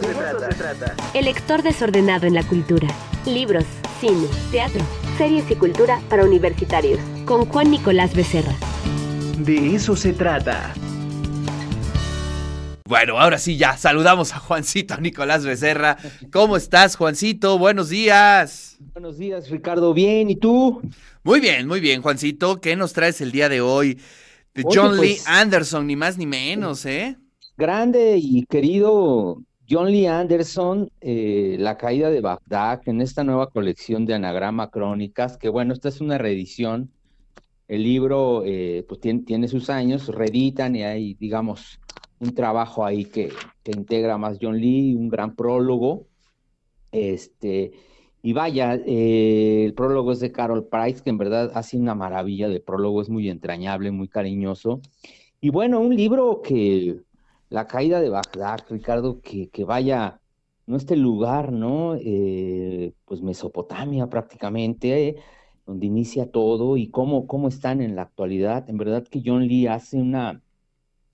eso, se, trata. El lector desordenado en la cultura. Libros, cine, teatro, series y cultura para universitarios. Con Juan Nicolás Becerra. De eso se trata. Bueno, ahora sí ya saludamos a Juancito Nicolás Becerra. ¿Cómo estás, Juancito? Buenos días. Buenos días, Ricardo. Bien, ¿y tú? Muy bien, muy bien, Juancito. ¿Qué nos traes el día de hoy? De John Lee pues, Anderson, ni más ni menos, ¿eh? Grande y querido John Lee Anderson, eh, La caída de Bagdad, en esta nueva colección de Anagrama Crónicas, que bueno, esta es una reedición. El libro eh, pues tiene, sus años, reeditan y hay, digamos, un trabajo ahí que, que integra más John Lee, un gran prólogo. Este, y vaya, eh, el prólogo es de Carol Price, que en verdad hace una maravilla de prólogo, es muy entrañable, muy cariñoso. Y bueno, un libro que, La caída de Bagdad, Ricardo, que, vaya, no este lugar, ¿no? Eh, pues Mesopotamia prácticamente, donde inicia todo y cómo, cómo están en la actualidad. En verdad que John Lee hace una,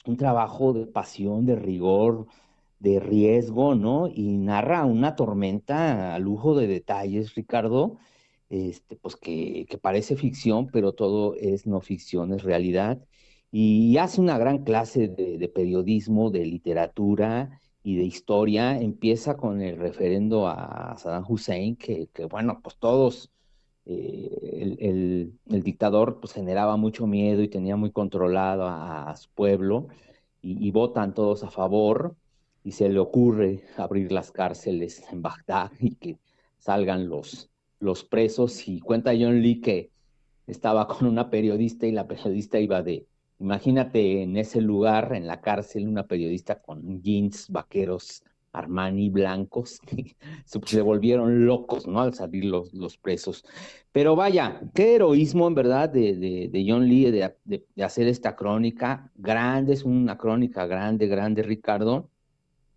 un trabajo de pasión, de rigor, de riesgo, ¿no? Y narra una tormenta a lujo de detalles, Ricardo, este, pues que, que parece ficción, pero todo es no ficción, es realidad. Y hace una gran clase de, periodismo, de literatura y de historia. Empieza con el referendo a Saddam Hussein, que, bueno, pues todos eh, el, dictador pues, generaba mucho miedo y tenía muy controlado a, su pueblo y, votan todos a favor y se le ocurre abrir las cárceles en Bagdad y que salgan los, los presos y cuenta John Lee que estaba con una periodista y la periodista iba de, imagínate en ese lugar, en la cárcel, una periodista con jeans vaqueros Armani blancos, se volvieron locos, ¿no? Al salir los, los presos. Pero vaya, qué heroísmo en verdad de, de, John Lee de, de, hacer esta crónica. Grande, es una crónica grande, grande, Ricardo.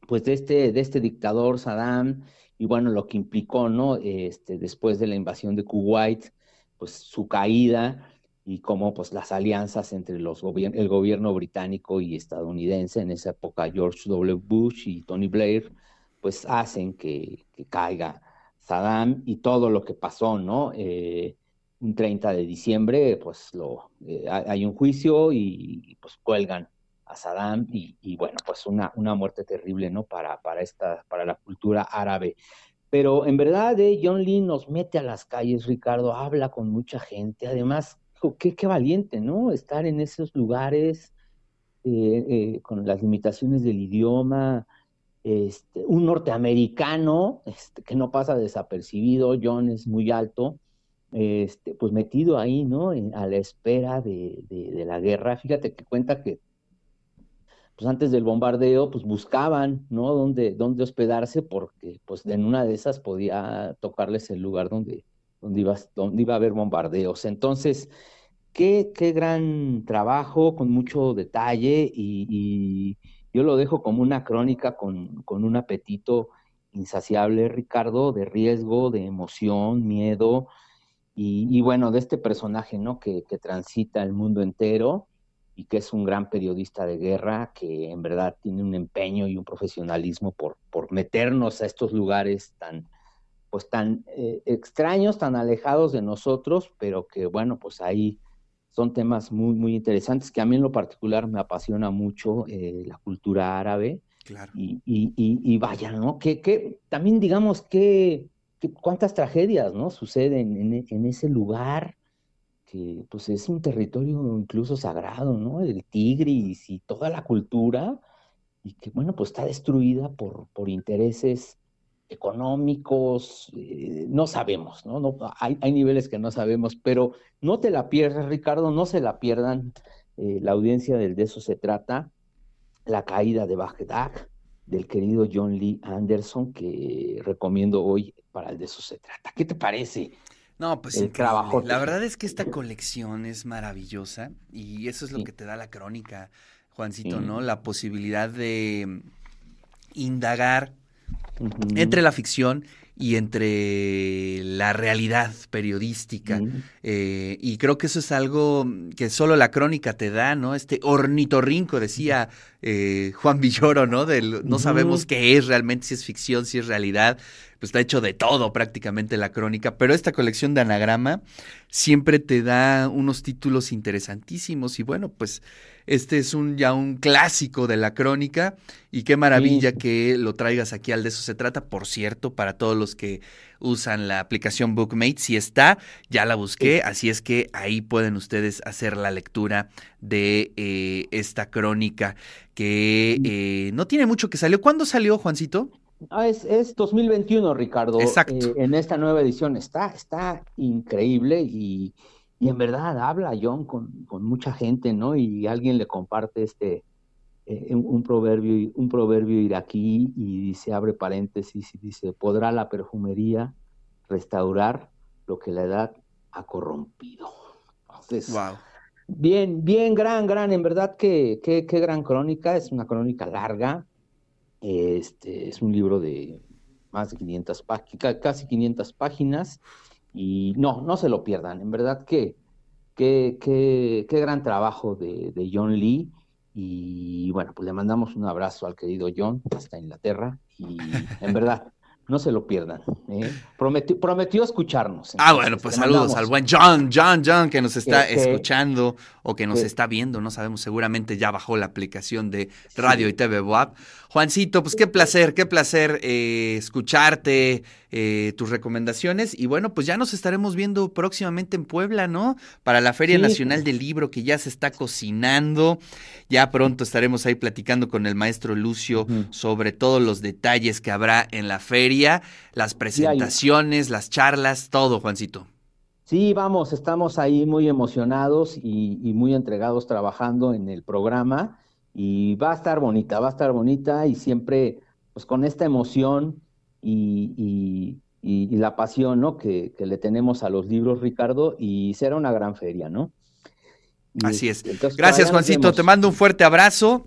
Pues de este, de este dictador Saddam, y bueno, lo que implicó, ¿no? Este, después de la invasión de Kuwait, pues su caída y cómo pues las alianzas entre los el gobierno británico y estadounidense, en esa época George W. Bush y Tony Blair, pues hacen que, caiga Saddam y todo lo que pasó, ¿no? Eh, un 30 de diciembre, pues lo, eh, hay un juicio y, pues cuelgan a Saddam y, bueno, pues una, una muerte terrible, ¿no? Para, para, esta, para la cultura árabe. Pero en verdad, eh, John Lee nos mete a las calles, Ricardo, habla con mucha gente, además qué, valiente, ¿no? Estar en esos lugares eh, eh, con las limitaciones del idioma, este, un norteamericano este, que no pasa desapercibido, John es muy alto, este, pues metido ahí, ¿no? a la espera de, de, la guerra. Fíjate que cuenta que, pues antes del bombardeo, pues buscaban, ¿no? Dónde, dónde hospedarse, porque pues en una de esas podía tocarles el lugar donde, donde, iba, donde iba a haber bombardeos. Entonces, qué, qué gran trabajo, con mucho detalle, y, yo lo dejo como una crónica con, con, un apetito insaciable, Ricardo, de riesgo, de emoción, miedo, y, bueno, de este personaje, ¿no? Que, que transita el mundo entero y que es un gran periodista de guerra, que en verdad tiene un empeño y un profesionalismo por, por meternos a estos lugares tan, pues tan eh, extraños, tan alejados de nosotros, pero que bueno, pues ahí son temas muy, muy interesantes que a mí en lo particular me apasiona mucho eh, la cultura árabe. Claro. Y, y, y, vaya, ¿no? Que, que también digamos que, cuántas tragedias, ¿no? Suceden en, en, ese lugar que pues es un territorio incluso sagrado, ¿no? El Tigris y toda la cultura y que bueno, pues está destruida por, por intereses económicos, eh, no sabemos, ¿no? no hay, hay, niveles que no sabemos, pero no te la pierdas, Ricardo, no se la pierdan. Eh, la audiencia del de eso se trata, La caída de Bagdad, del querido John Lee Anderson, que recomiendo hoy para el de eso se trata. ¿Qué te parece? No, pues el trabajo. La verdad es que esta colección es maravillosa y eso es lo que te da la crónica, Juancito, ¿no? La posibilidad de indagar entre la ficción y entre la realidad periodística. Eh, y creo que eso es algo que solo la crónica te da, ¿no? Este ornitorrinco, decía eh, Juan Villoro, ¿no? Del, no sabemos qué es realmente, si es ficción, si es realidad. Pues está hecho de todo prácticamente la crónica, pero esta colección de anagrama siempre te da unos títulos interesantísimos. Y bueno, pues este es un ya un clásico de la crónica. Y qué maravilla que lo traigas aquí al de eso se trata. Por cierto, para todos los que usan la aplicación Bookmate, si está, ya la busqué, así es que ahí pueden ustedes hacer la lectura de eh, esta crónica que eh, no tiene mucho que salió. ¿Cuándo salió, Juancito? Ah, es, es 2021, Ricardo. Exacto. Eh, en esta nueva edición está, está increíble y y en verdad habla John con, con mucha gente, ¿no? Y alguien le comparte este, un, proverbio, un proverbio iraquí y dice, abre paréntesis y dice, podrá la perfumería restaurar lo que la edad ha corrompido. Entonces, wow. Bien, bien, gran, gran, en verdad que, qué gran crónica, es una crónica larga, este, es un libro de más de 500 páginas, casi 500 páginas, y no, no se lo pierdan. En verdad que qué, qué, qué gran trabajo de, de, John Lee. Y bueno, pues le mandamos un abrazo al querido John hasta Inglaterra. Y en verdad, no se lo pierdan. ¿eh? Prometió, prometió, escucharnos. ah, bueno, pues saludos al buen John, John, John, que nos está escuchando o que nos está viendo, no sabemos, seguramente ya bajó la aplicación de Radio y TV WAP. Juancito, pues qué placer, qué placer eh, escucharte, eh, tus recomendaciones. Y bueno, pues ya nos estaremos viendo próximamente en Puebla, ¿no? Para la Feria Nacional del Libro que ya se está cocinando. Ya pronto estaremos ahí platicando con el maestro Lucio sobre todos los detalles que habrá en la feria, las presentaciones, las charlas, todo, Juancito. Sí, vamos, estamos ahí muy emocionados y, y muy entregados trabajando en el programa y va a estar bonita, va a estar bonita y siempre pues con esta emoción y, y, la pasión ¿no? que, que, le tenemos a los libros, Ricardo, y será una gran feria, ¿no? Así es. Gracias, Juancito. Te mando un fuerte abrazo